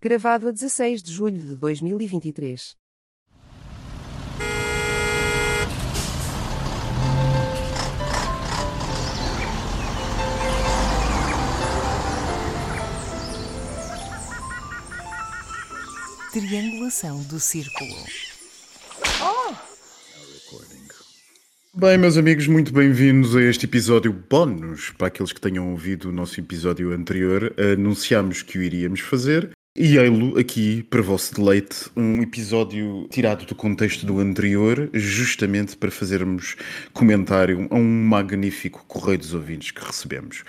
Gravado a 16 de julho de 2023. Triangulação do círculo. Bem, meus amigos, muito bem-vindos a este episódio bónus. Para aqueles que tenham ouvido o nosso episódio anterior, anunciámos que o iríamos fazer. E ei-lo aqui, para vosso deleite, um episódio tirado do contexto do anterior, justamente para fazermos comentário a um magnífico correio dos ouvintes que recebemos.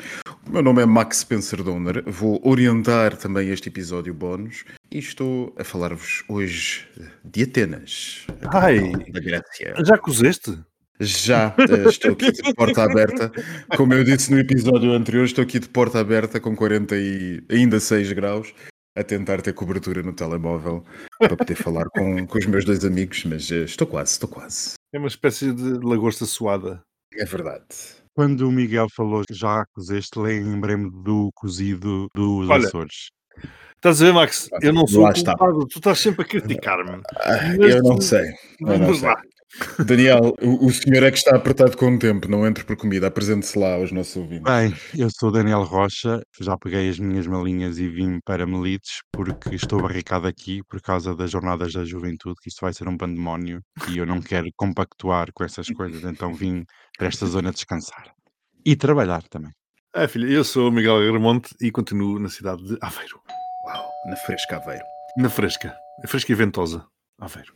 O meu nome é Max Spencer Donner, vou orientar também este episódio bónus e estou a falar-vos hoje de Atenas, Ai, da Grécia. já cozeste? Já eh, estou aqui de porta aberta. Como eu disse no episódio anterior, estou aqui de porta aberta com 40 e ainda 6 graus, a tentar ter cobertura no telemóvel para poder falar com, com os meus dois amigos, mas eh, estou quase, estou quase. É uma espécie de lagosta suada. É verdade. Quando o Miguel falou já cozeste, lembrei-me do cozido dos Olha, Açores. Estás a ver, Max? Eu não sou Lá o está. culpado. Tu estás sempre a criticar-me. Ah, eu não tu- sei. Eu não Vamos sei. Daniel, o, o senhor é que está apertado com o tempo, não entre por comida, apresente-se lá aos nossos ouvintes. Bem, eu sou Daniel Rocha, já peguei as minhas malinhas e vim para Melites porque estou barricado aqui por causa das jornadas da juventude, que isto vai ser um pandemónio e eu não quero compactuar com essas coisas, então vim para esta zona descansar. E trabalhar também. É, filha, eu sou o Miguel Agramonte e continuo na cidade de Aveiro. Uau, na fresca Aveiro. Na fresca. A fresca e ventosa. Aveiro.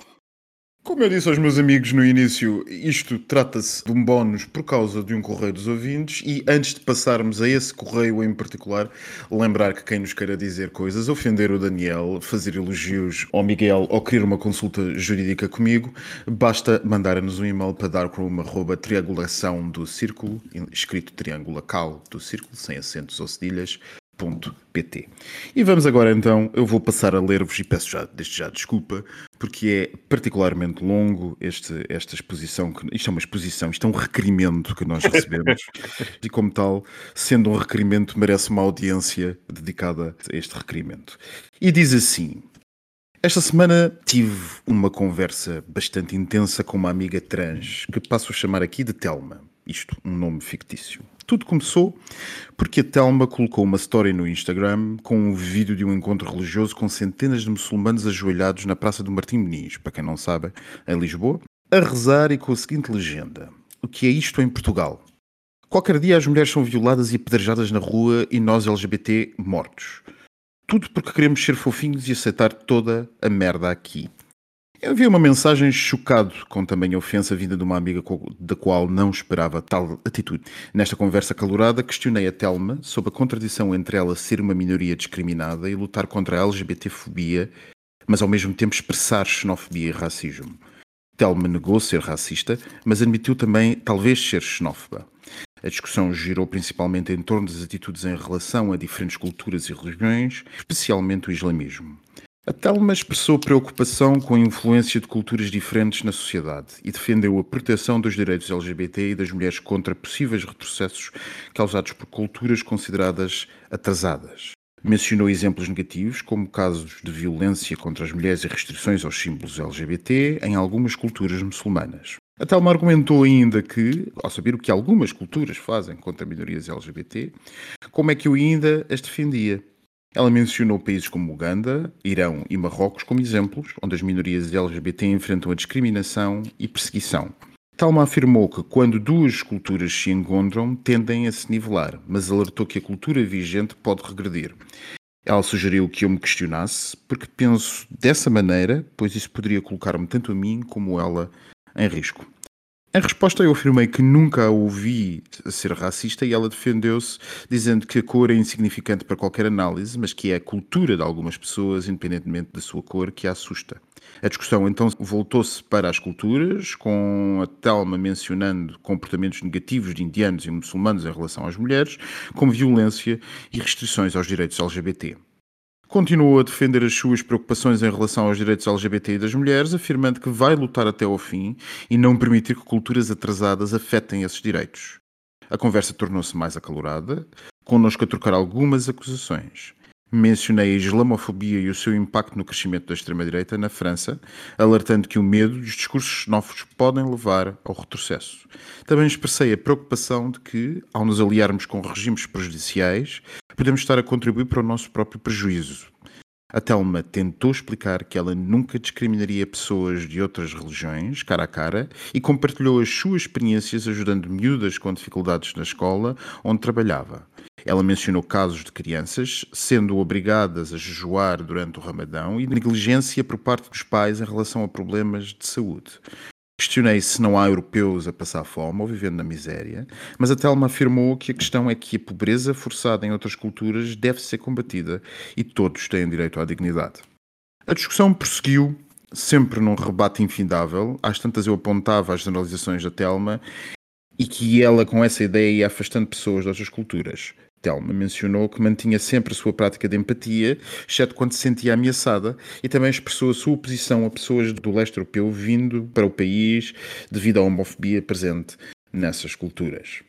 Como eu disse aos meus amigos no início, isto trata-se de um bónus por causa de um correio dos ouvintes e antes de passarmos a esse correio em particular, lembrar que quem nos queira dizer coisas, ofender o Daniel, fazer elogios ao Miguel ou querer uma consulta jurídica comigo, basta mandar-nos um e-mail para darkroom.triangulação do círculo, escrito triângulo cal do círculo, sem acentos ou cedilhas, pt. E vamos agora então, eu vou passar a ler-vos e peço já, desde já desculpa, porque é particularmente longo este, esta exposição, que, isto é uma exposição, isto é um requerimento que nós recebemos e como tal, sendo um requerimento, merece uma audiência dedicada a este requerimento. E diz assim, esta semana tive uma conversa bastante intensa com uma amiga trans, que passo a chamar aqui de Telma. Isto, um nome fictício. Tudo começou porque a Telma colocou uma story no Instagram com um vídeo de um encontro religioso com centenas de muçulmanos ajoelhados na Praça do Martim Moniz, para quem não sabe, em Lisboa, a rezar e com a seguinte legenda: O que é isto em Portugal? Qualquer dia as mulheres são violadas e apedrejadas na rua e nós LGBT mortos. Tudo porque queremos ser fofinhos e aceitar toda a merda aqui. Eu vi uma mensagem chocado com também a ofensa vinda de uma amiga da qual não esperava tal atitude. Nesta conversa calorada, questionei a Telma sobre a contradição entre ela ser uma minoria discriminada e lutar contra a LGBTfobia, mas ao mesmo tempo expressar xenofobia e racismo. Telma negou ser racista, mas admitiu também talvez ser xenófoba. A discussão girou principalmente em torno das atitudes em relação a diferentes culturas e religiões, especialmente o islamismo. A Telma expressou preocupação com a influência de culturas diferentes na sociedade e defendeu a proteção dos direitos LGBT e das mulheres contra possíveis retrocessos causados por culturas consideradas atrasadas. Mencionou exemplos negativos, como casos de violência contra as mulheres e restrições aos símbolos LGBT em algumas culturas muçulmanas. A Telma argumentou ainda que, ao saber o que algumas culturas fazem contra minorias LGBT, como é que eu ainda as defendia? Ela mencionou países como Uganda, Irão e Marrocos como exemplos onde as minorias LGBT enfrentam a discriminação e perseguição. Talma afirmou que quando duas culturas se encontram, tendem a se nivelar, mas alertou que a cultura vigente pode regredir. Ela sugeriu que eu me questionasse, porque penso dessa maneira, pois isso poderia colocar-me tanto a mim como ela em risco. Em resposta, eu afirmei que nunca a ouvi ser racista e ela defendeu-se, dizendo que a cor é insignificante para qualquer análise, mas que é a cultura de algumas pessoas, independentemente da sua cor, que a assusta. A discussão então voltou-se para as culturas, com a Telma mencionando comportamentos negativos de indianos e muçulmanos em relação às mulheres, como violência e restrições aos direitos LGBT. Continuou a defender as suas preocupações em relação aos direitos LGBT e das mulheres, afirmando que vai lutar até ao fim e não permitir que culturas atrasadas afetem esses direitos. A conversa tornou-se mais acalorada, connosco a trocar algumas acusações. Mencionei a islamofobia e o seu impacto no crescimento da extrema-direita na França, alertando que o medo e os discursos novos podem levar ao retrocesso. Também expressei a preocupação de que, ao nos aliarmos com regimes prejudiciais, podemos estar a contribuir para o nosso próprio prejuízo. A Telma tentou explicar que ela nunca discriminaria pessoas de outras religiões, cara a cara, e compartilhou as suas experiências ajudando miúdas com dificuldades na escola onde trabalhava. Ela mencionou casos de crianças sendo obrigadas a jejuar durante o Ramadão e negligência por parte dos pais em relação a problemas de saúde. Questionei se não há europeus a passar fome ou vivendo na miséria, mas a Telma afirmou que a questão é que a pobreza forçada em outras culturas deve ser combatida e todos têm direito à dignidade. A discussão prosseguiu, sempre num rebate infindável. Às tantas eu apontava as generalizações da Telma e que ela, com essa ideia, ia afastando pessoas de outras culturas. Telma mencionou que mantinha sempre a sua prática de empatia, exceto quando se sentia ameaçada, e também expressou a sua oposição a pessoas do leste europeu vindo para o país devido à homofobia presente nessas culturas.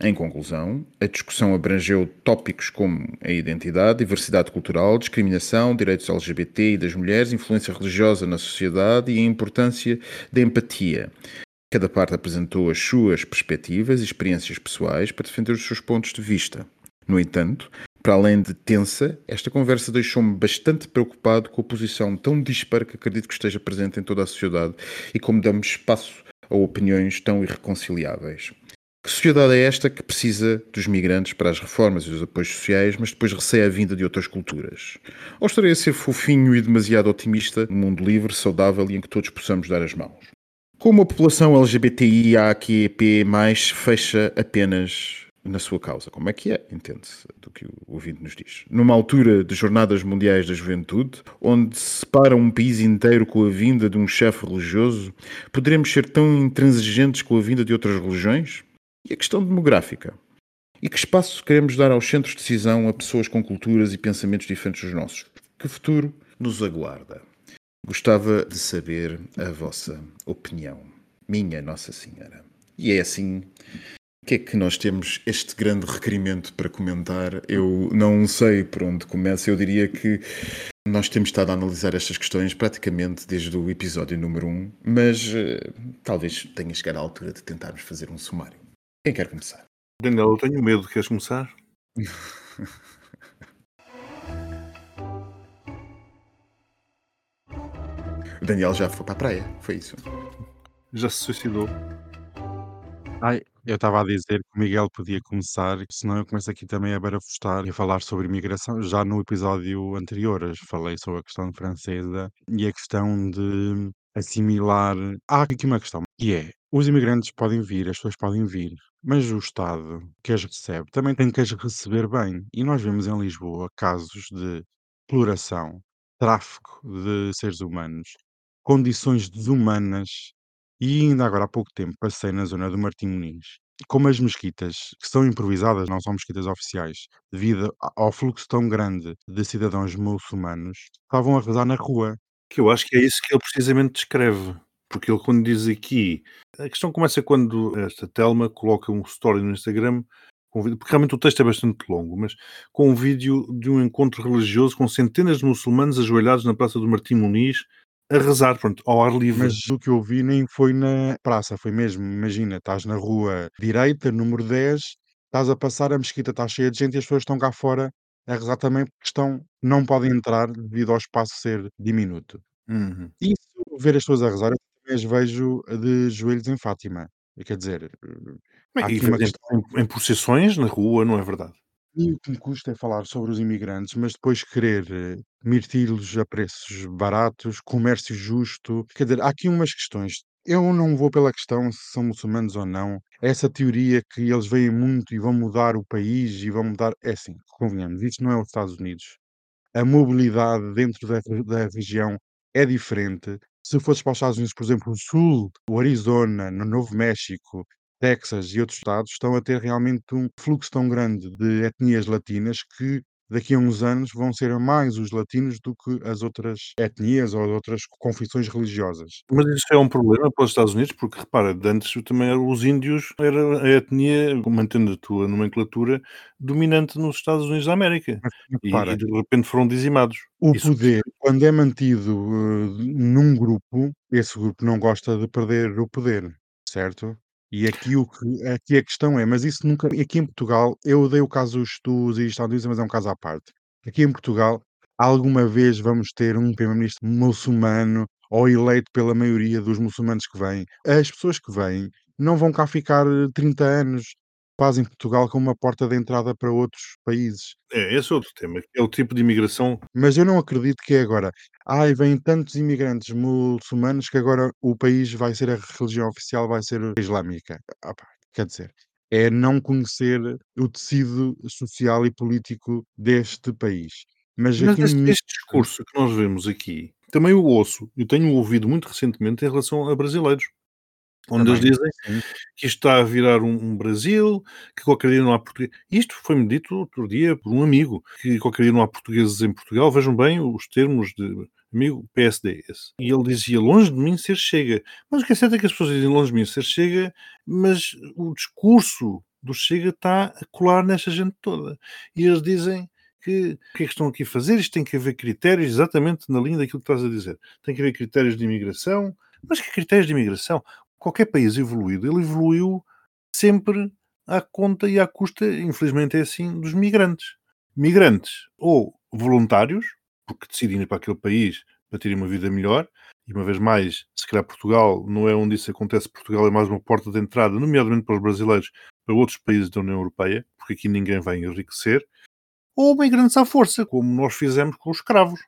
Em conclusão, a discussão abrangeu tópicos como a identidade, diversidade cultural, discriminação, direitos LGBT e das mulheres, influência religiosa na sociedade e a importância da empatia. Cada parte apresentou as suas perspectivas e experiências pessoais para defender os seus pontos de vista. No entanto, para além de tensa, esta conversa deixou-me bastante preocupado com a posição tão dispara que acredito que esteja presente em toda a sociedade e como damos espaço a opiniões tão irreconciliáveis. Que sociedade é esta que precisa dos migrantes para as reformas e os apoios sociais, mas depois receia a vinda de outras culturas? Ou estarei a ser fofinho e demasiado otimista num mundo livre, saudável e em que todos possamos dar as mãos? Como a população LGBTI, mais fecha apenas na sua causa. Como é que é? Entende-se do que o ouvinte nos diz. Numa altura de Jornadas Mundiais da Juventude, onde se separa um país inteiro com a vinda de um chefe religioso, poderemos ser tão intransigentes com a vinda de outras religiões? E a questão demográfica? E que espaço queremos dar aos centros de decisão a pessoas com culturas e pensamentos diferentes dos nossos? Que futuro nos aguarda? Gostava de saber a vossa opinião. Minha Nossa Senhora. E é assim o que é que nós temos este grande requerimento para comentar? Eu não sei por onde começa. Eu diria que nós temos estado a analisar estas questões praticamente desde o episódio número 1, mas uh, talvez tenha chegado à altura de tentarmos fazer um sumário. Quem quer começar? Daniel, eu tenho medo. Queres começar? o Daniel já foi para a praia, foi isso? Já se suicidou. Ai, eu estava a dizer que o Miguel podia começar, senão eu começo aqui também a barafustar e a falar sobre imigração. Já no episódio anterior falei sobre a questão francesa e a questão de assimilar. Há aqui uma questão, que é: os imigrantes podem vir, as pessoas podem vir, mas o Estado que as recebe também tem que as receber bem. E nós vemos em Lisboa casos de exploração, tráfico de seres humanos, condições desumanas e ainda agora há pouco tempo passei na zona do Martim Muniz. Como as mesquitas, que são improvisadas, não são mesquitas oficiais, devido ao fluxo tão grande de cidadãos muçulmanos, estavam a rezar na rua. Que eu acho que é isso que ele precisamente descreve. Porque ele, quando diz aqui, a questão começa quando esta Telma coloca um story no Instagram, porque realmente o texto é bastante longo, mas com um vídeo de um encontro religioso com centenas de muçulmanos ajoelhados na Praça do Martim Muniz a rezar, pronto, ao ar livre. Mas o que eu vi nem foi na praça, foi mesmo, imagina, estás na rua direita, número 10, estás a passar, a mesquita está cheia de gente e as pessoas estão cá fora a rezar também porque estão, não podem entrar devido ao espaço ser diminuto. Uhum. E se ver as pessoas a rezar, eu também as vejo de joelhos em Fátima. Quer dizer, aqui uma questão... em, em procissões na rua, não é verdade? E o que me custa é falar sobre os imigrantes, mas depois querer eh, mirti-los a preços baratos, comércio justo. Quer dizer, há aqui umas questões. Eu não vou pela questão se são muçulmanos ou não. Essa teoria que eles veem muito e vão mudar o país e vão mudar. É assim, convenhamos, isto não é os Estados Unidos. A mobilidade dentro da, da região é diferente. Se fosses para os Estados Unidos, por exemplo, o Sul, o Arizona, no Novo México, Texas e outros estados estão a ter realmente um fluxo tão grande de etnias latinas que daqui a uns anos vão ser mais os latinos do que as outras etnias ou outras confissões religiosas. Mas isso é um problema para os Estados Unidos, porque repara, antes também eram os índios, era a etnia, mantendo a tua nomenclatura, dominante nos Estados Unidos da América. Mas E, repara, e de repente foram dizimados. o Isso poder, quando é mantido eh, num grupo, esse grupo não gosta de perder o poder, certo? E aqui, o que, aqui a questão é, mas isso nunca. Aqui em Portugal, eu dei o caso dos Estados Unidos, mas é um caso à parte. Aqui em Portugal, alguma vez vamos ter um primeiro-ministro muçulmano ou eleito pela maioria dos muçulmanos que vêm. As pessoas que vêm não vão cá ficar eh, 30 anos. Fazem Portugal como uma porta de entrada para outros países. É, esse é outro tema, que é o tipo de imigração. Mas eu não acredito que é agora. Ai, vêm tantos imigrantes muçulmanos que agora o país vai ser a religião oficial, vai ser islâmica. Ah pá, quer dizer, é não conhecer o tecido social e político deste país. Mas Mas este, me- este discurso que nós vemos aqui, também o ouço, eu tenho ouvido muito recentemente em relação a brasileiros, onde eles também, dizem sim, que isto está a virar um, um Brasil, que qualquer dia não há português. Isto foi-me dito outro dia por um amigo, que qualquer dia não há portugueses em Portugal. Vejam bem os termos de amigo PSD. esse. E ele dizia, longe de mim ser chega. Mas o que é certo é que as pessoas dizem longe de mim ser chega, mas o discurso do chega está a colar nesta gente toda. E eles dizem que o que é que estão aqui a fazer? Isto tem que haver critérios, exatamente na linha daquilo que estás a dizer. Tem que haver critérios de imigração. Mas que critérios de imigração? Qualquer país evoluído, ele evoluiu sempre à conta e à custa, infelizmente é assim, dos migrantes. Migrantes ou voluntários, porque decidem ir para aquele país para terem uma vida melhor, e uma vez mais, se calhar Portugal não é onde isso acontece, Portugal é mais uma porta de entrada, nomeadamente para os brasileiros, para outros países da União Europeia, porque aqui ninguém vai enriquecer, ou migrantes à força, como nós fizemos com os escravos.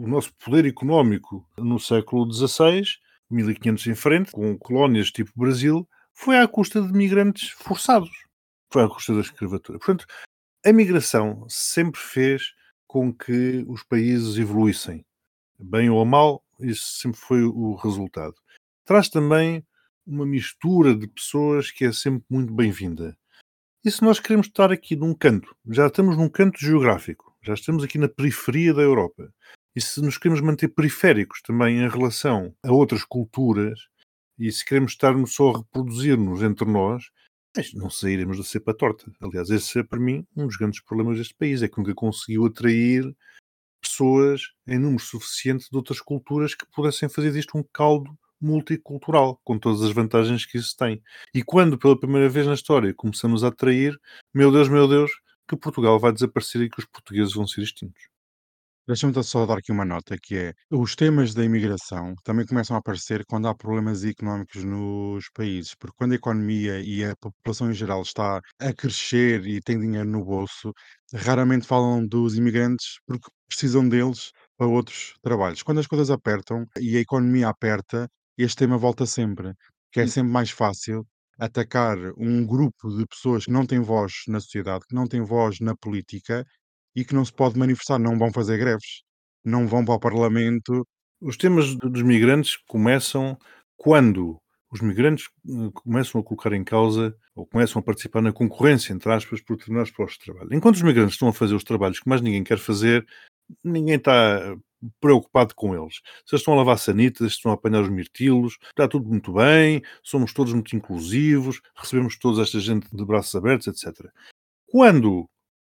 O nosso poder económico no século XVI 1500 em frente, com colónias tipo Brasil, foi à custa de migrantes forçados. Foi à custa da escravatura. Portanto, a migração sempre fez com que os países evoluíssem. Bem ou mal, isso sempre foi o resultado. Traz também uma mistura de pessoas que é sempre muito bem-vinda. E se nós queremos estar aqui num canto, já estamos num canto geográfico, já estamos aqui na periferia da Europa, e se nos queremos manter periféricos também em relação a outras culturas, e se queremos estarmos só a reproduzir-nos entre nós, não sairemos da cepa torta. Aliás, esse é para mim um dos grandes problemas deste país, é que nunca conseguiu atrair pessoas em número suficiente de outras culturas que pudessem fazer disto um caldo multicultural, com todas as vantagens que isso tem. E quando pela primeira vez na história começamos a atrair, meu Deus, meu Deus, que Portugal vai desaparecer e que os portugueses vão ser extintos. Deixa-me só dar aqui uma nota, que é, os temas da imigração também começam a aparecer quando há problemas económicos nos países, porque quando a economia e a população em geral está a crescer e tem dinheiro no bolso, raramente falam dos imigrantes porque precisam deles para outros trabalhos. Quando as coisas apertam e a economia aperta, este tema volta sempre, que é sempre mais fácil atacar um grupo de pessoas que não têm voz na sociedade, que não têm voz na política e que não se pode manifestar, não vão fazer greves, não vão para o Parlamento. Os temas dos migrantes começam quando os migrantes eh, começam a colocar em causa ou começam a participar na concorrência, entre aspas, por determinados postos de trabalho. Enquanto os migrantes estão a fazer os trabalhos que mais ninguém quer fazer, ninguém está preocupado com eles. Se eles estão a lavar sanitas, se estão a apanhar os mirtilos, está tudo muito bem, somos todos muito inclusivos, recebemos toda esta gente de braços abertos, etc. Quando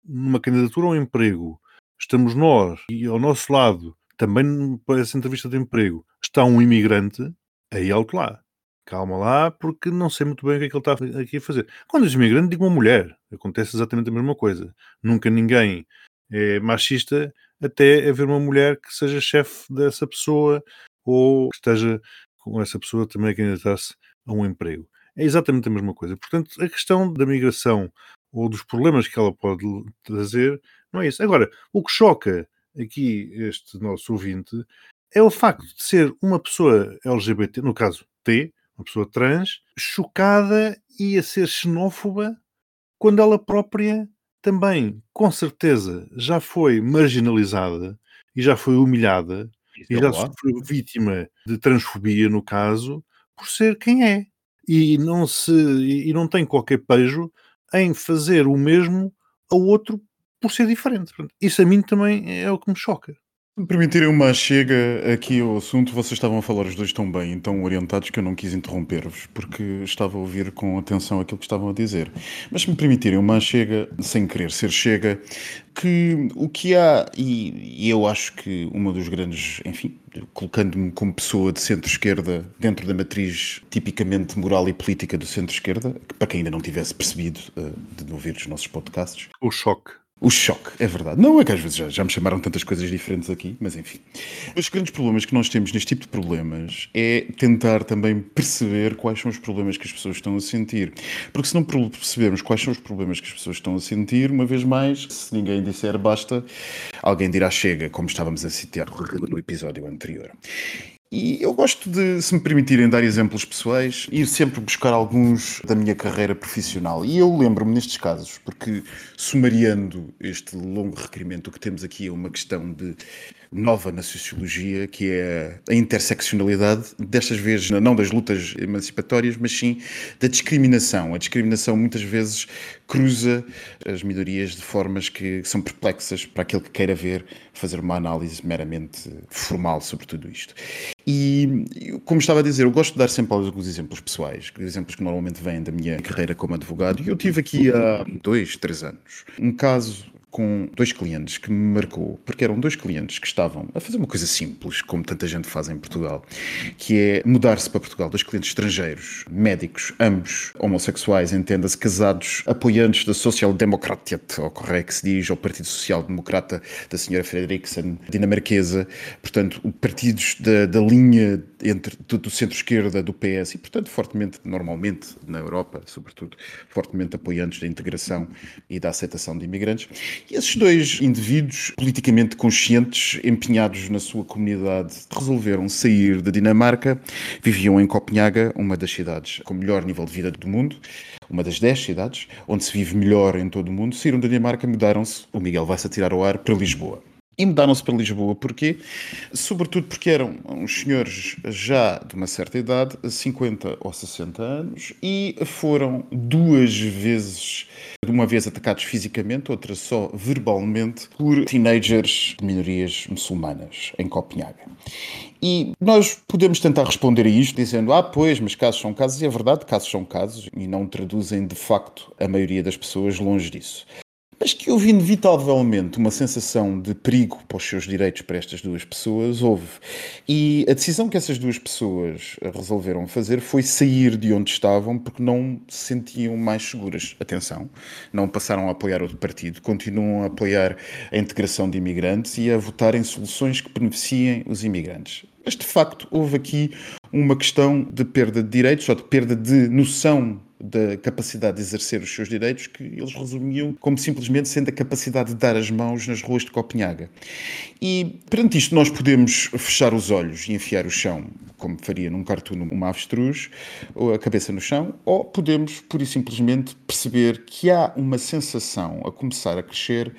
numa candidatura ao emprego estamos nós e ao nosso lado, também para essa entrevista de emprego, está um imigrante, aí alto lá. Calma lá, porque não sei muito bem o que é que ele está aqui a fazer. Quando diz imigrante, digo uma mulher. Acontece exatamente a mesma coisa. Nunca ninguém é machista até haver uma mulher que seja chefe dessa pessoa ou que esteja com essa pessoa também a candidatar-se a um emprego. É exatamente a mesma coisa. Portanto, a questão da migração ou dos problemas que ela pode trazer não é isso. Agora, o que choca aqui este nosso ouvinte é o facto de ser uma pessoa LGBT, no caso T, uma pessoa trans, chocada e a ser xenófoba quando ela própria também, com certeza, já foi marginalizada e já foi humilhada Isso e é já claro. sofreu vítima de transfobia, no caso, por ser quem é. E não, se, e não tem qualquer pejo em fazer o mesmo a outro por ser diferente. Isso a mim também é o que me choca. Me permitirem uma chega aqui ao assunto, vocês estavam a falar os dois tão bem tão orientados que eu não quis interromper-vos, porque estava a ouvir com atenção aquilo que estavam a dizer. Mas se me permitirem uma chega, sem querer ser chega, que o que há, e, e eu acho que uma dos grandes, enfim, colocando-me como pessoa de centro-esquerda dentro da matriz tipicamente moral e política do centro-esquerda, para quem ainda não tivesse percebido uh, de ouvir os nossos podcasts. O choque. O choque, é verdade. Não é que às vezes já, já, me chamaram tantas coisas diferentes aqui, mas enfim. Os grandes problemas que nós temos neste tipo de problemas é tentar também perceber quais são os problemas que as pessoas estão a sentir. Porque se não percebermos quais são os problemas que as pessoas estão a sentir, uma vez mais, se ninguém disser basta, alguém dirá chega, como estávamos a citar no episódio anterior. E eu gosto de, se me permitirem dar exemplos pessoais, ir sempre buscar alguns da minha carreira profissional. E eu lembro-me nestes casos, porque sumariando este longo requerimento, o que temos aqui é uma questão de nova na sociologia, que é a interseccionalidade, destas vezes não das lutas emancipatórias, mas sim da discriminação. A discriminação muitas vezes cruza as minorias de formas que são perplexas para aquele que queira ver, fazer uma análise meramente formal sobre tudo isto. E, como estava a dizer, eu gosto de dar sempre alguns exemplos pessoais, exemplos que normalmente vêm da minha carreira como advogado. E eu tive aqui há dois, três anos um caso com dois clientes que me marcou, porque eram dois clientes que estavam a fazer uma coisa simples, como tanta gente faz em Portugal, que é mudar-se para Portugal, dois clientes estrangeiros, médicos, ambos homossexuais, entenda-se, casados, apoiantes da Social Democratia, ou correio que se diz, ao Partido Social Democrata da senhora Frederiksen, dinamarquesa, portanto, partidos da, da linha entre, do, do centro-esquerda do PS e, portanto, fortemente, normalmente, na Europa, sobretudo, fortemente apoiantes da integração e da aceitação de imigrantes. Esses dois indivíduos, politicamente conscientes, empenhados na sua comunidade, resolveram sair da Dinamarca, viviam em Copenhaga, uma das cidades com melhor nível de vida do mundo, uma das dez cidades, onde se vive melhor em todo o mundo, saíram da Dinamarca, mudaram-se, o Miguel vai-se atirar ao ar, para Lisboa. E mudaram-se para Lisboa. Porquê? Sobretudo porque eram uns senhores já de uma certa idade, 50 ou 60 anos, e foram duas vezes, uma vez atacados fisicamente, outra só verbalmente, por teenagers de minorias muçulmanas em Copenhaga. E nós podemos tentar responder a isto dizendo: ah, pois, mas casos são casos, e é verdade, casos são casos, e não traduzem de facto a maioria das pessoas longe disso mas que houve inevitavelmente uma sensação de perigo para os seus direitos para estas duas pessoas, houve. E a decisão que essas duas pessoas resolveram fazer foi sair de onde estavam porque não se sentiam mais seguras. Atenção, não passaram a apoiar outro partido, continuam a apoiar a integração de imigrantes e a votar em soluções que beneficiem os imigrantes. Mas de facto houve aqui uma questão de perda de direitos ou de perda de noção da capacidade de exercer os seus direitos que eles resumiam como simplesmente sendo a capacidade de dar as mãos nas ruas de Copenhaga. E perante isto nós podemos fechar os olhos e enfiar o chão, como faria num cartoon uma avestruz, ou a cabeça no chão, ou podemos pura e simplesmente perceber que há uma sensação a começar a crescer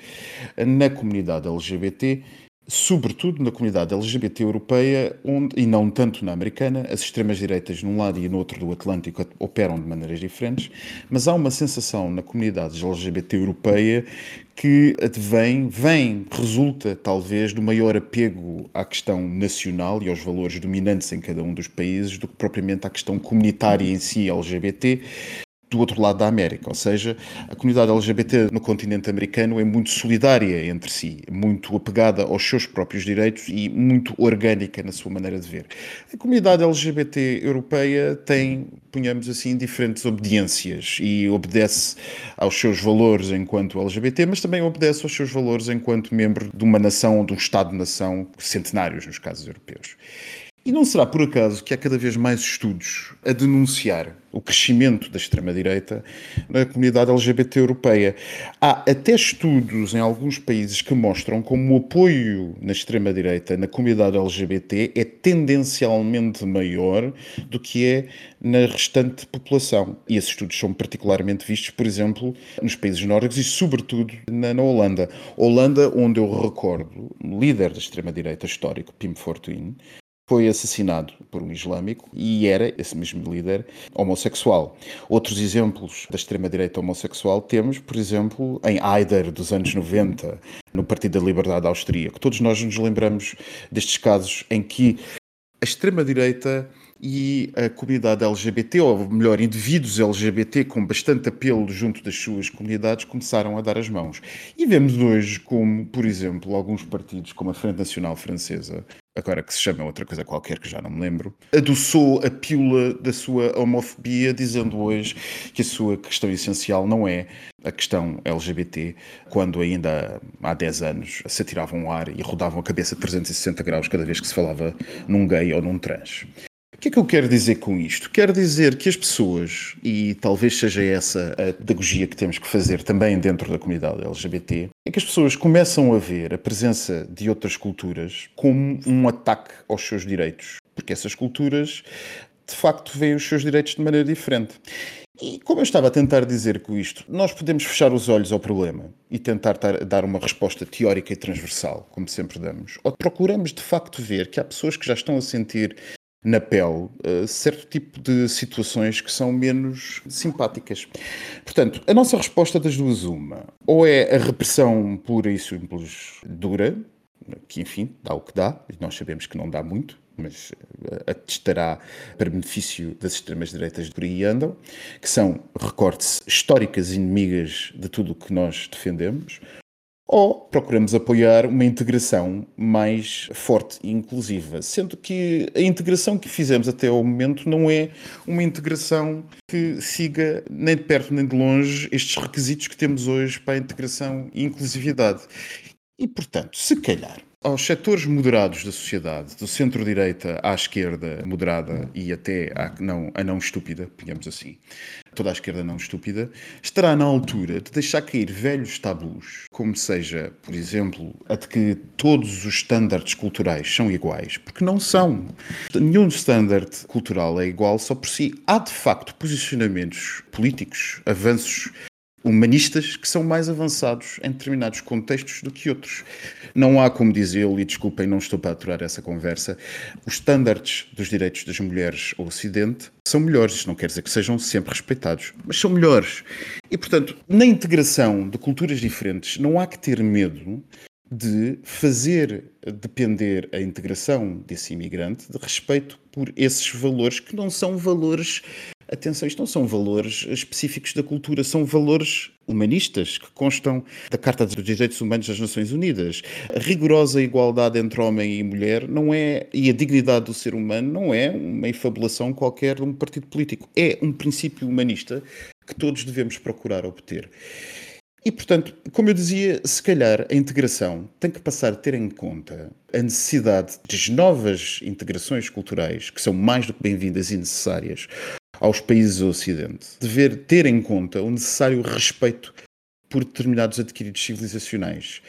na comunidade LGBT sobretudo na comunidade LGBT europeia, onde, e não tanto na americana, as extremas-direitas num lado e no outro do Atlântico operam de maneiras diferentes, mas há uma sensação na comunidade LGBT europeia que advém, vem, resulta talvez do maior apego à questão nacional e aos valores dominantes em cada um dos países do que propriamente à questão comunitária em si LGBT, do outro lado da América, ou seja, a comunidade LGBT no continente americano é muito solidária entre si, muito apegada aos seus próprios direitos e muito orgânica na sua maneira de ver. A comunidade LGBT europeia tem, ponhamos assim, diferentes obediências e obedece aos seus valores enquanto LGBT, mas também obedece aos seus valores enquanto membro de uma nação ou de um Estado-nação centenários, nos casos europeus. E não será por acaso que há cada vez mais estudos a denunciar o crescimento da extrema-direita na comunidade LGBT europeia. Há até estudos em alguns países que mostram como o apoio na extrema-direita na comunidade LGBT é tendencialmente maior do que é na restante população. E esses estudos são particularmente vistos, por exemplo, nos países nórdicos e, sobretudo, na, na Holanda. Holanda, onde eu recordo, líder da extrema-direita histórico, Pim Fortuyn, foi assassinado por um islâmico e era, esse mesmo líder, homossexual. Outros exemplos da extrema-direita homossexual temos, por exemplo, em Haider, dos anos 90, no Partido da Liberdade Austríaco. Todos nós nos lembramos destes casos em que a extrema-direita e a comunidade LGBT, ou melhor, indivíduos LGBT com bastante apelo junto das suas comunidades, começaram a dar as mãos. E vemos hoje como, por exemplo, alguns partidos, como a Frente Nacional Francesa, agora que se chama outra coisa qualquer que já não me lembro, adoçou a pílula da sua homofobia, dizendo hoje que a sua questão essencial não é a questão LGBT, quando ainda há 10 anos se atiravam ao ar e rodavam a cabeça 360 graus cada vez que se falava num gay ou num trans. O que é que eu quero dizer com isto? Quero dizer que as pessoas, e talvez seja essa a pedagogia que temos que fazer também dentro da comunidade LGBT, é que as pessoas começam a ver a presença de outras culturas como um ataque aos seus direitos, porque essas culturas de facto veem os seus direitos de maneira diferente. E como eu estava a tentar dizer com isto, nós podemos fechar os olhos ao problema e tentar dar uma resposta teórica e transversal, como sempre damos, ou procuramos de facto ver que há pessoas que já estão a sentir na pele uh, certo tipo de situações que são menos simpáticas. Portanto, a nossa resposta das duas uma, ou é a repressão pura e simples dura, que enfim, dá o que dá, e nós sabemos que não dá muito, mas uh, atestará para benefício das extremas-direitas por aí andam, que são, recorde-se, históricas inimigas de tudo o que nós defendemos, ou procuramos apoiar uma integração mais forte e inclusiva, sendo que a integração que fizemos até ao momento não é uma integração que siga nem de perto nem de longe estes requisitos que temos hoje para a integração e inclusividade. E, portanto, se calhar aos setores moderados da sociedade, do centro-direita à esquerda moderada e até à não, a não estúpida, digamos assim, toda a esquerda não estúpida, estará na altura de deixar cair velhos tabus, como seja, por exemplo, a de que todos os estándares culturais são iguais, porque não são. Nenhum standard cultural é igual só por si. Há de facto posicionamentos políticos, avanços humanistas que são mais avançados em determinados contextos do que outros. Não há como dizê-lo, e desculpem, não estou para aturar essa conversa, os estándares dos direitos das mulheres ao Ocidente são melhores. Isto não quer dizer que sejam sempre respeitados, mas são melhores. E, portanto, na integração de culturas diferentes, não há que ter medo de fazer depender a integração desse imigrante de respeito por esses valores que não são valores Atenção, isto não são valores específicos da cultura, são valores humanistas que constam da Carta dos Direitos Humanos das Nações Unidas. A rigorosa igualdade entre homem e mulher não é, e a dignidade do ser humano não é uma infabulação qualquer de um partido político. É um princípio humanista que todos devemos procurar obter. E, portanto, como eu dizia, se calhar a integração tem que passar a ter em conta a necessidade de novas integrações culturais, que são mais do que bem-vindas e necessárias, aos países do Ocidente, dever ter em conta o necessário respeito por determinados adquiridos civilizacionais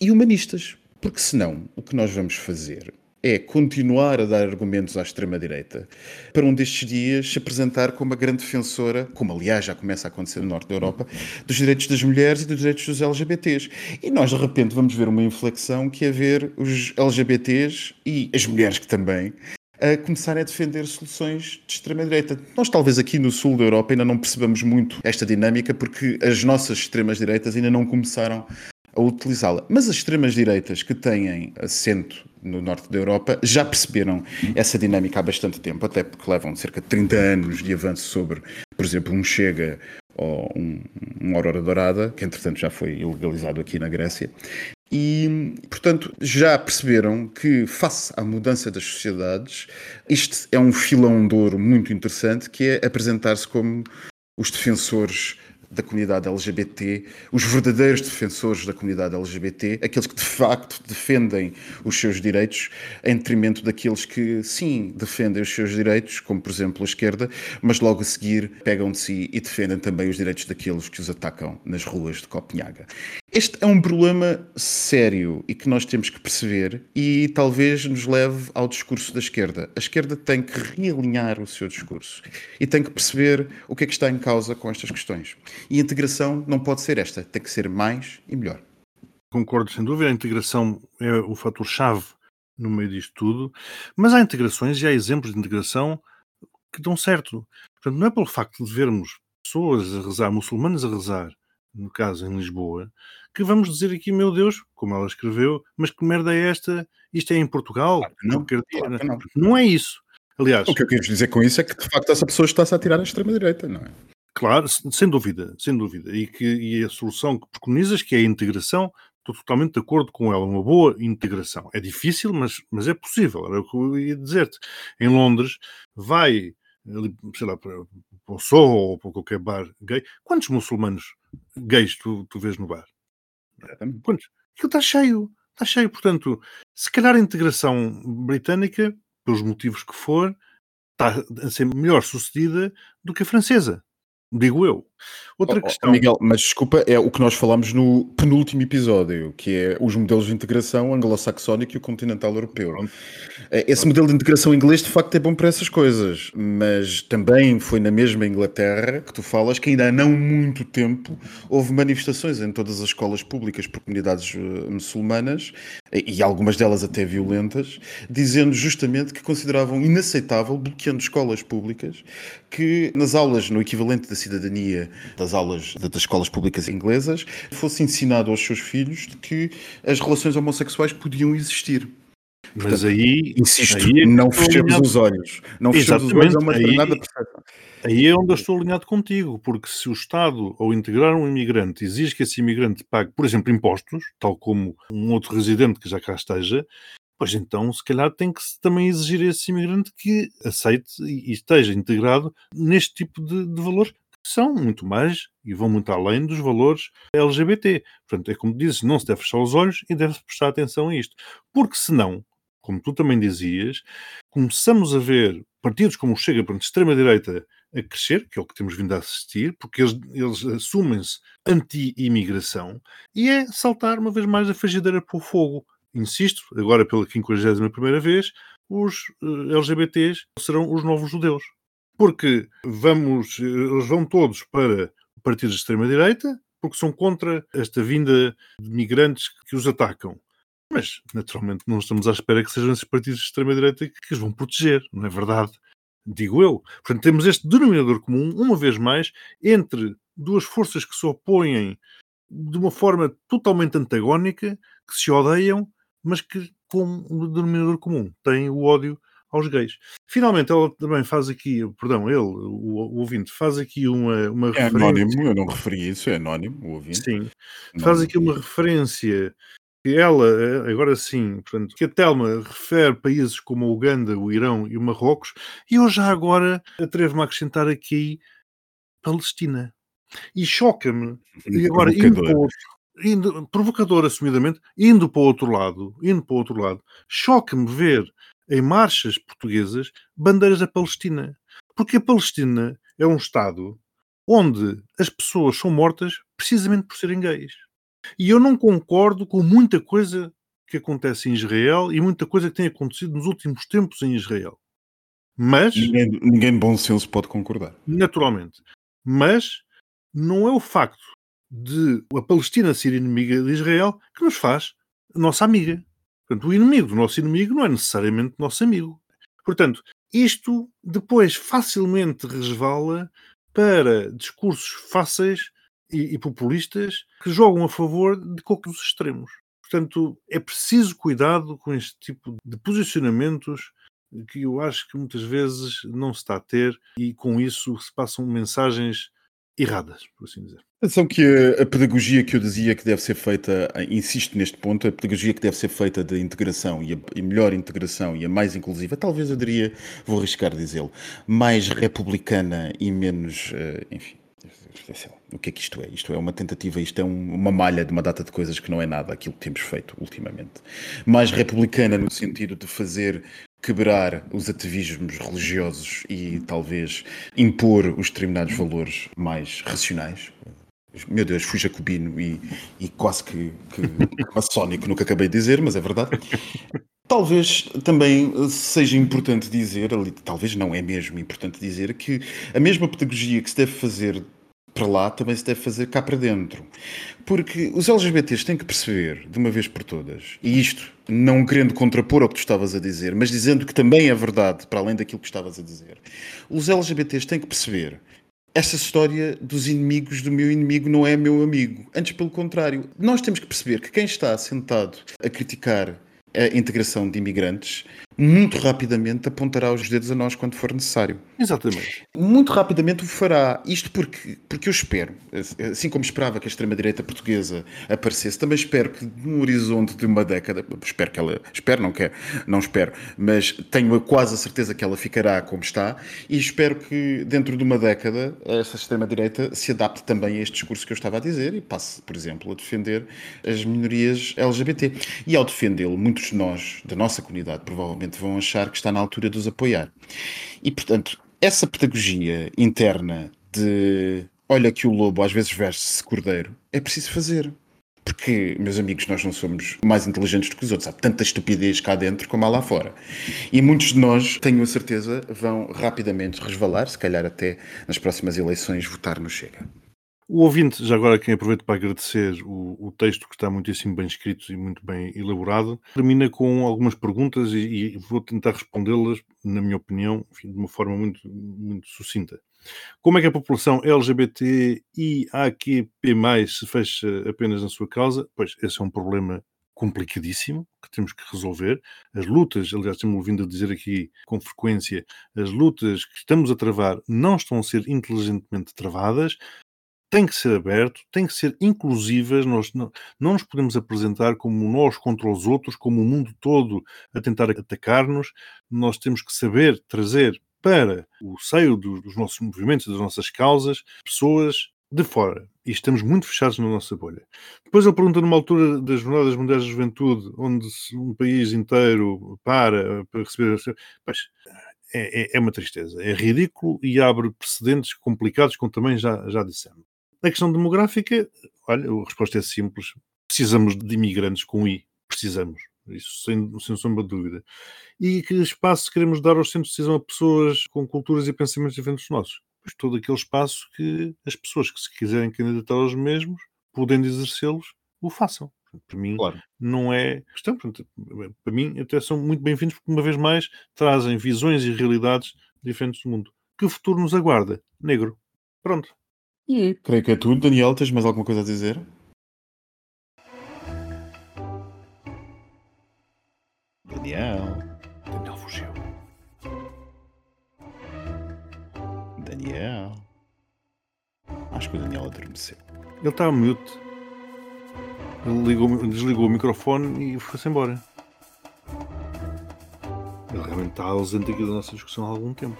e humanistas, porque senão o que nós vamos fazer é continuar a dar argumentos à extrema-direita para um destes dias se apresentar como uma grande defensora, como aliás já começa a acontecer no norte da Europa, dos direitos das mulheres e dos direitos dos LGBTs. E nós de repente vamos ver uma inflexão que é ver os LGBTs e as mulheres que também a começar a defender soluções de extrema-direita. Nós, talvez aqui no sul da Europa, ainda não percebamos muito esta dinâmica porque as nossas extremas-direitas ainda não começaram a utilizá-la. Mas as extremas-direitas que têm assento no norte da Europa já perceberam essa dinâmica há bastante tempo, até porque levam cerca de 30 anos de avanço sobre, por exemplo, um Chega ou um, um Aurora Dourada, que entretanto já foi ilegalizado aqui na Grécia, e, portanto, já perceberam que, face à mudança das sociedades, este é um filão de ouro muito interessante, que é apresentar-se como os defensores da comunidade LGBT, os verdadeiros defensores da comunidade LGBT, aqueles que de facto defendem os seus direitos, em detrimento daqueles que, sim, defendem os seus direitos, como por exemplo a esquerda, mas logo a seguir pegam de si e defendem também os direitos daqueles que os atacam nas ruas de Copenhaga. Este é um problema sério e que nós temos que perceber e talvez nos leve ao discurso da esquerda. A esquerda tem que realinhar o seu discurso e tem que perceber o que é que está em causa com estas questões. E a integração não pode ser esta, tem que ser mais e melhor. Concordo, sem dúvida. A integração é o fator-chave no meio disto tudo, mas há integrações e há exemplos de integração que dão certo. Portanto, não é pelo facto de vermos pessoas a rezar, muçulmanos a rezar, no caso em Lisboa, que vamos dizer aqui, meu Deus, como ela escreveu, mas que merda é esta? Isto é em Portugal? Claro que não, claro que não. não é isso. Aliás, O que eu quero dizer com isso é que de facto essa pessoa está-se a tirar à extrema-direita, não é? Claro, se- sem dúvida, sem dúvida. E, que, e a solução que preconizas, que é a integração, estou totalmente de acordo com ela, uma boa integração. É difícil, mas, mas é possível. Era o que eu ia dizer-te. Em Londres, vai, sei lá, para, para o Soho ou para qualquer bar gay. Quantos muçulmanos gays tu, tu vês no bar? Quantos? Aquilo está cheio, está cheio. Portanto, se calhar a integração britânica, pelos motivos que for, está a ser melhor sucedida do que a francesa. Digo eu. Outra Oh, oh, questão. Miguel, mas desculpa, é o que nós falámos no penúltimo episódio, que é os modelos de integração anglo-saxónico e o continental europeu. Eh, Esse modelo de integração inglês de facto é bom para essas coisas, mas também foi na mesma Inglaterra que tu falas que ainda há não muito tempo houve manifestações em todas as escolas públicas por comunidades eh, muçulmanas, e algumas delas até violentas, dizendo justamente que consideravam inaceitável, bloqueando escolas públicas, que nas aulas, no equivalente da cidadania das aulas das escolas públicas inglesas, fosse ensinado aos seus filhos de que as relações homossexuais podiam existir. Mas aí, Insisto, aí, é não fechemos alinhado- os olhos. Não fechemos os olhos a uma Exatamente, aí- aí é onde eu estou alinhado contigo, porque se o Estado, ao integrar um imigrante, exige que esse imigrante pague, por exemplo, impostos, tal como um outro residente que já cá esteja, pois então, se calhar, tem que também exigir a esse imigrante que aceite e esteja integrado neste tipo de, de valores, são muito mais e vão muito além dos valores LGBT. Portanto, é como dizes, não se deve fechar os olhos e deve-se prestar atenção a isto. Porque senão, como tu também dizias, começamos a ver partidos como o Chega, portanto, extrema-direita, a crescer, que é o que temos vindo a assistir, porque eles, eles assumem-se anti-imigração, e é saltar uma vez mais a frigideira para o fogo. Insisto, agora pela 51ª vez, os eh, LGBTs serão os novos judeus. Porque vamos, eles vão todos para partidos de extrema-direita, porque são contra esta vinda de migrantes que os atacam. Mas, naturalmente, não estamos à espera que sejam esses partidos de extrema-direita que os vão proteger, não é verdade? Digo eu. Portanto, temos este denominador comum, uma vez mais, entre duas forças que se opõem de uma forma totalmente antagónica, que se odeiam, mas que, com um denominador comum, têm o ódio aos gays. Finalmente, ela também faz aqui, perdão, ele, o, o ouvinte, faz aqui uma, uma É referência. anónimo, eu não referi isso, é anónimo, o ouvinte. Sim, Não- faz aqui uma referência que ela, eh, agora sim, portanto, que a Telma refere países como a Uganda, o Irão e o Marrocos, e eu já agora atrevo-me a acrescentar aqui Palestina. E choca-me, e agora indo para o outro, indo, provocador assumidamente, indo para o outro lado, indo para o outro lado, choca-me ver em marchas portuguesas bandeiras da Palestina. Porque a Palestina é um Estado onde as pessoas são mortas precisamente por serem gays. E eu não concordo com muita coisa que acontece em Israel e muita coisa que tem acontecido nos últimos tempos em Israel. Mas, Ninguém, ninguém de bom senso pode concordar. naturalmente, mas não é o facto de a Palestina ser inimiga de Israel que nos faz nossa amiga. Portanto, o inimigo do nosso inimigo não é necessariamente nosso amigo. Portanto, isto depois facilmente resvala para discursos fáceis e, e populistas que jogam a favor de qualquer dos extremos. Portanto, é preciso cuidado com este tipo de posicionamentos que eu acho que muitas vezes não se está a ter e com isso se passam mensagens erradas, por assim dizer. Atenção que a, pedagogia que eu dizia que deve ser feita, eh, insisto neste ponto, a pedagogia que deve ser feita de integração e a e melhor integração e a mais inclusiva, talvez eu diria, vou arriscar dizê-lo, mais republicana e menos, eh, enfim, o que é que isto é? Isto é uma tentativa, isto é um- uma malha de uma data de coisas que não é nada aquilo que temos feito ultimamente. Mais republicana no sentido de fazer quebrar os ativismos religiosos e talvez impor os determinados valores mais racionais. Meu Deus, fui jacobino e, e quase que, que maçónico, nunca acabei de dizer, mas é verdade. Talvez também seja importante dizer, talvez não é mesmo importante dizer, que a mesma pedagogia que se deve fazer para lá também se deve fazer cá para dentro. Porque os LGBTs têm que perceber, de uma vez por todas, e isto não querendo contrapor ao que tu estavas a dizer, mas dizendo que também é verdade, para além daquilo que estavas a dizer, os LGBTs têm que perceber essa história dos inimigos do meu inimigo não é meu amigo. Antes, pelo contrário, nós temos que perceber que quem está sentado a criticar a integração de imigrantes muito rapidamente apontará os dedos a nós quando for necessário. Exatamente. Muito rapidamente o fará. Isto porque, porque eu espero, assim como esperava que a extrema-direita portuguesa aparecesse, também espero que num horizonte de uma década, espero que ela, espero, não quer, não espero, mas tenho quase a certeza que ela ficará como está e espero que dentro de uma década essa extrema-direita se adapte também a este discurso que eu estava a dizer e passe, por exemplo, a defender as minorias LGBT. E ao defendê-lo, muitos de nós, da nossa comunidade, provavelmente vão achar que está na altura de os apoiar. E, portanto, essa pedagogia interna de olha que o lobo às vezes veste-se cordeiro, é preciso fazer. Porque, meus amigos, nós não somos mais inteligentes do que os outros. Há tanta estupidez cá dentro como há lá fora. E muitos de nós, tenho a certeza, vão rapidamente resvalar, se calhar até nas próximas eleições, votar no Chega. O ouvinte, já agora quem aproveito para agradecer o, o, texto que está muitíssimo bem escrito e muito bem elaborado, termina com algumas perguntas e, e vou tentar respondê-las, na minha opinião, enfim, de uma forma muito, muito sucinta. Como é que a população LGBT e AQP+, se fecha apenas na sua causa? Pois, esse é um problema complicadíssimo que temos que resolver. As lutas, aliás, temos vindo a dizer aqui com frequência, as lutas que estamos a travar não estão a ser inteligentemente travadas, tem que ser aberto, tem que ser inclusivas, nós não, não nos podemos apresentar como nós contra os outros, como o mundo todo a tentar atacar-nos, nós temos que saber trazer para o seio dos, dos nossos movimentos, das nossas causas, pessoas de fora. E estamos muito fechados na nossa bolha. Depois ele pergunta numa altura das Jornadas Mundiais da Juventude, onde um país inteiro para para receber... Pois, é, é, é, uma tristeza. É ridículo e abre precedentes complicados, como também já, já dissemos. Na questão demográfica, olha, a resposta é simples. Precisamos de imigrantes com I. Precisamos. Isso sem, sem sombra de dúvida. E que espaço queremos dar aos centros de decisão a pessoas com culturas e pensamentos diferentes dos nossos? Pois todo aquele espaço que as pessoas que se quiserem candidatar aos mesmos, podendo exercê-los, o façam. Para mim, claro. não é questão. Para mim, até são muito bem-vindos, porque, uma vez mais, trazem visões e realidades diferentes do mundo. Que futuro nos aguarda? Negro. Pronto. E creio que é tudo. Daniel, tens mais alguma coisa a dizer? Daniel. Daniel fugiu. Daniel. Acho que o Daniel adormeceu. Ele está a mute. Ele ligou, desligou o microfone e foi-se embora. Ele realmente está ausente aqui da nossa discussão há algum tempo.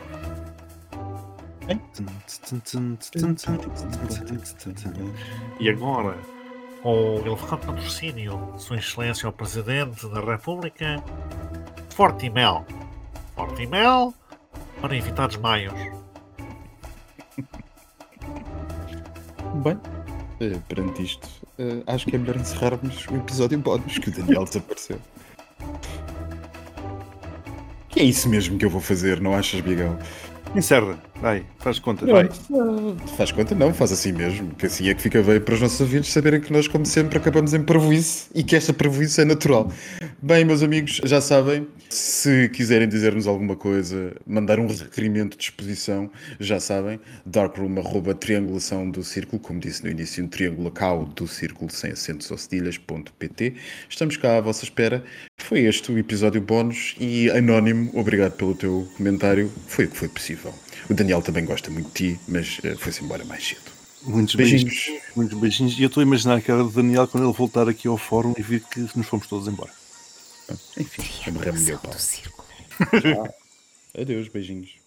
E agora, com o elevado patrocínio de Sua Excelência o Presidente da República, Fortimel. Fortimel para evitar desmaios. Bem, eh, perante isto, eh, acho que é melhor encerrarmos o episódio bónus que o Daniel desapareceu. Que é isso mesmo que eu vou fazer, não achas, Bigão? Encerra, vai, faz conta, vai. Faz conta não, faz assim mesmo, que assim é que fica bem para os nossos ouvintes saberem que nós, como sempre, acabamos em parvoíce e que esta parvoíce é natural. Bem, meus amigos, já sabem, se quiserem dizer-nos alguma coisa, mandar um requerimento de exposição, já sabem, darkroom, arroba, triangulação do círculo, como disse no início, um triângulo cal do círculo, sem acentos ou cedilhas.pt. Estamos cá à vossa espera. Foi este o episódio bónus e anónimo, obrigado pelo teu comentário, foi o que foi possível. O Daniel também gosta muito de ti, mas uh, foi-se embora mais cedo. Muitos beijinhos. beijinhos. Muitos beijinhos. E eu estou a imaginar a cara do Daniel quando ele voltar aqui ao fórum e vir que nos fomos todos embora. Enfim, é melhor pau. Adeus. Beijinhos.